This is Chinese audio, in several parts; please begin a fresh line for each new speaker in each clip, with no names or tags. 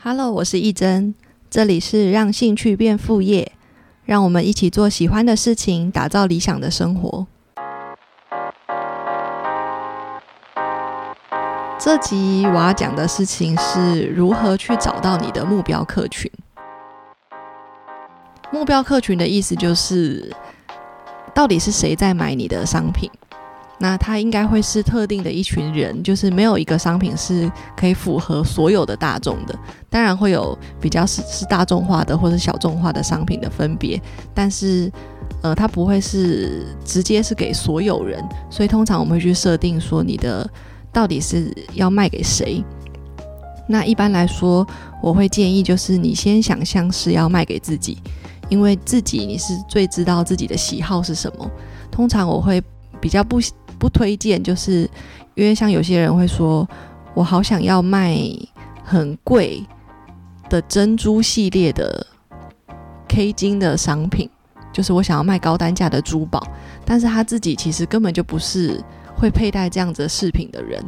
Hello，我是一真，这里是让兴趣变副业，让我们一起做喜欢的事情，打造理想的生活。这集我要讲的事情是如何去找到你的目标客群。目标客群的意思就是，到底是谁在买你的商品？那它应该会是特定的一群人，就是没有一个商品是可以符合所有的大众的。当然会有比较是是大众化的或者小众化的商品的分别，但是呃，它不会是直接是给所有人。所以通常我们会去设定说你的到底是要卖给谁。那一般来说，我会建议就是你先想象是要卖给自己，因为自己你是最知道自己的喜好是什么。通常我会比较不。不推荐，就是因为像有些人会说，我好想要卖很贵的珍珠系列的 K 金的商品，就是我想要卖高单价的珠宝，但是他自己其实根本就不是会佩戴这样子饰品的人。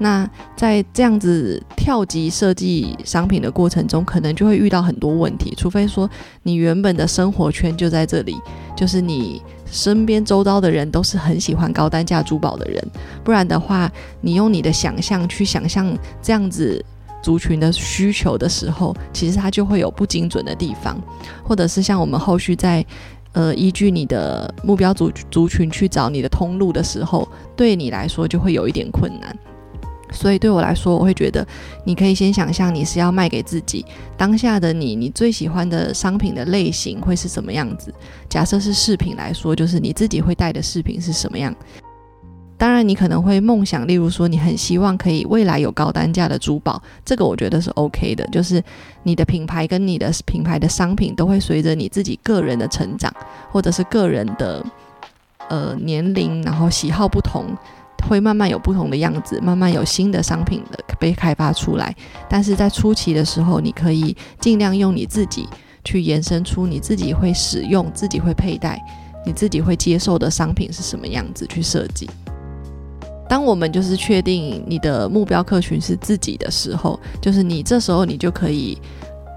那在这样子跳级设计商品的过程中，可能就会遇到很多问题，除非说你原本的生活圈就在这里，就是你。身边周遭的人都是很喜欢高单价珠宝的人，不然的话，你用你的想象去想象这样子族群的需求的时候，其实它就会有不精准的地方，或者是像我们后续在呃依据你的目标族族群去找你的通路的时候，对你来说就会有一点困难。所以对我来说，我会觉得你可以先想象你是要卖给自己当下的你，你最喜欢的商品的类型会是什么样子？假设是饰品来说，就是你自己会戴的饰品是什么样？当然，你可能会梦想，例如说你很希望可以未来有高单价的珠宝，这个我觉得是 OK 的。就是你的品牌跟你的品牌的商品都会随着你自己个人的成长，或者是个人的呃年龄，然后喜好不同。会慢慢有不同的样子，慢慢有新的商品的被开发出来。但是在初期的时候，你可以尽量用你自己去延伸出你自己会使用、自己会佩戴、你自己会接受的商品是什么样子去设计。当我们就是确定你的目标客群是自己的时候，就是你这时候你就可以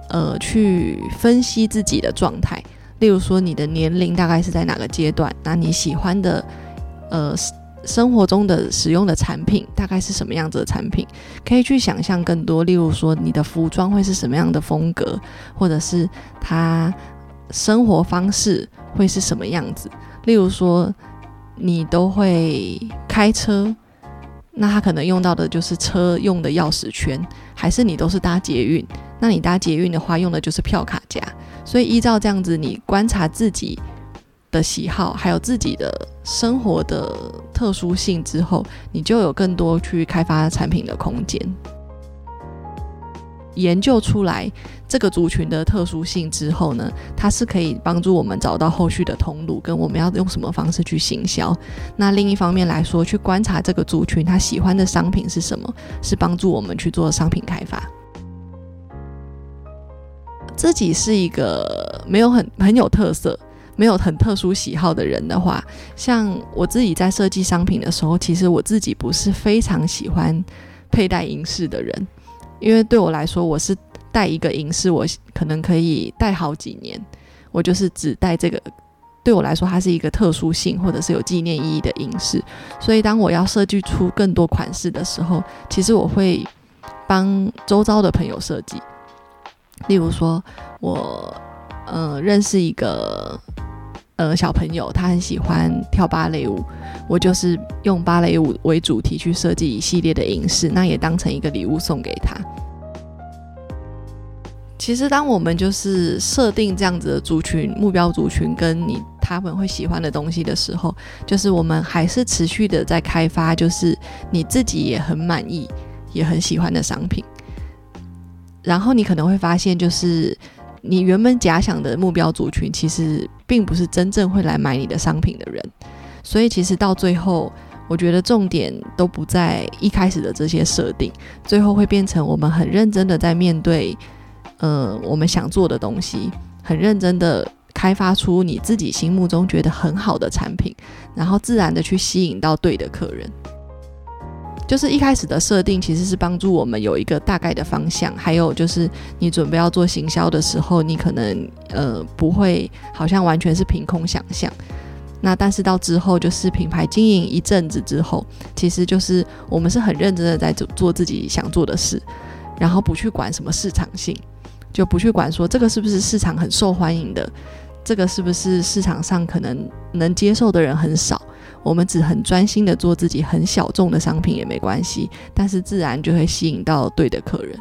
呃去分析自己的状态，例如说你的年龄大概是在哪个阶段，那你喜欢的呃。生活中的使用的产品大概是什么样子的产品？可以去想象更多，例如说你的服装会是什么样的风格，或者是他生活方式会是什么样子。例如说你都会开车，那他可能用到的就是车用的钥匙圈，还是你都是搭捷运？那你搭捷运的话用的就是票卡夹。所以依照这样子，你观察自己。的喜好，还有自己的生活的特殊性之后，你就有更多去开发产品的空间。研究出来这个族群的特殊性之后呢，它是可以帮助我们找到后续的通路，跟我们要用什么方式去行销。那另一方面来说，去观察这个族群他喜欢的商品是什么，是帮助我们去做商品开发。自己是一个没有很很有特色。没有很特殊喜好的人的话，像我自己在设计商品的时候，其实我自己不是非常喜欢佩戴银饰的人，因为对我来说，我是戴一个银饰，我可能可以戴好几年。我就是只戴这个，对我来说，它是一个特殊性或者是有纪念意义的银饰。所以，当我要设计出更多款式的时候，其实我会帮周遭的朋友设计。例如说，我呃认识一个。呃，小朋友他很喜欢跳芭蕾舞，我就是用芭蕾舞为主题去设计一系列的影视，那也当成一个礼物送给他。其实，当我们就是设定这样子的族群目标族群，跟你他们会喜欢的东西的时候，就是我们还是持续的在开发，就是你自己也很满意、也很喜欢的商品。然后你可能会发现，就是。你原本假想的目标族群，其实并不是真正会来买你的商品的人，所以其实到最后，我觉得重点都不在一开始的这些设定，最后会变成我们很认真的在面对，呃，我们想做的东西，很认真的开发出你自己心目中觉得很好的产品，然后自然的去吸引到对的客人。就是一开始的设定其实是帮助我们有一个大概的方向，还有就是你准备要做行销的时候，你可能呃不会好像完全是凭空想象。那但是到之后就是品牌经营一阵子之后，其实就是我们是很认真的在做做自己想做的事，然后不去管什么市场性，就不去管说这个是不是市场很受欢迎的，这个是不是市场上可能能接受的人很少。我们只很专心的做自己很小众的商品也没关系，但是自然就会吸引到对的客人。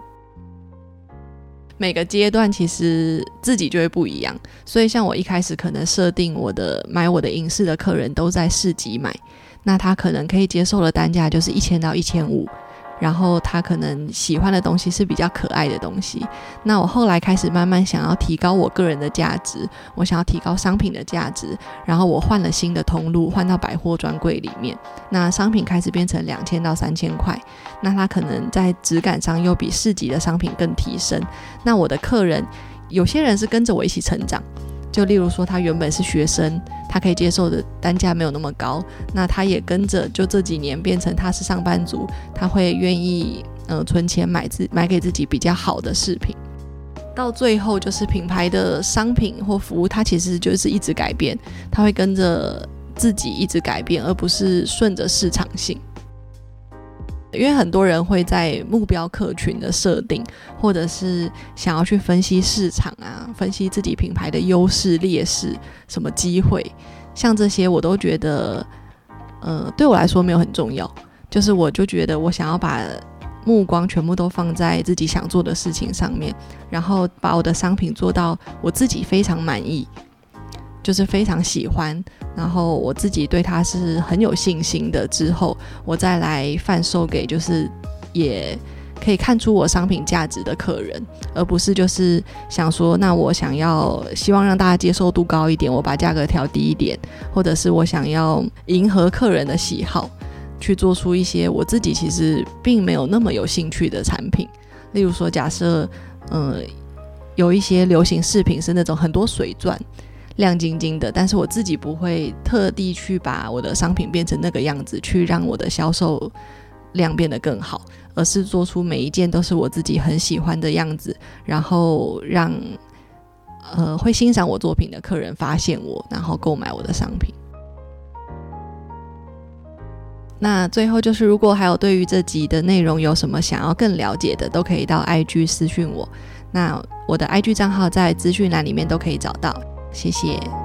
每个阶段其实自己就会不一样，所以像我一开始可能设定我的买我的影视的客人都在市集买，那他可能可以接受的单价就是一千到一千五。然后他可能喜欢的东西是比较可爱的东西。那我后来开始慢慢想要提高我个人的价值，我想要提高商品的价值。然后我换了新的通路，换到百货专柜里面。那商品开始变成两千到三千块。那它可能在质感上又比市级的商品更提升。那我的客人有些人是跟着我一起成长。就例如说，他原本是学生，他可以接受的单价没有那么高，那他也跟着就这几年变成他是上班族，他会愿意呃存钱买自买给自己比较好的饰品。到最后就是品牌的商品或服务，它其实就是一直改变，它会跟着自己一直改变，而不是顺着市场性。因为很多人会在目标客群的设定，或者是想要去分析市场啊，分析自己品牌的优势劣势，什么机会，像这些我都觉得，呃，对我来说没有很重要。就是我就觉得我想要把目光全部都放在自己想做的事情上面，然后把我的商品做到我自己非常满意。就是非常喜欢，然后我自己对它是很有信心的。之后我再来贩售给就是也可以看出我商品价值的客人，而不是就是想说，那我想要希望让大家接受度高一点，我把价格调低一点，或者是我想要迎合客人的喜好，去做出一些我自己其实并没有那么有兴趣的产品。例如说，假设嗯有一些流行饰品是那种很多水钻。亮晶晶的，但是我自己不会特地去把我的商品变成那个样子，去让我的销售量变得更好，而是做出每一件都是我自己很喜欢的样子，然后让呃会欣赏我作品的客人发现我，然后购买我的商品。那最后就是，如果还有对于这集的内容有什么想要更了解的，都可以到 IG 私讯我。那我的 IG 账号在资讯栏里面都可以找到。谢谢。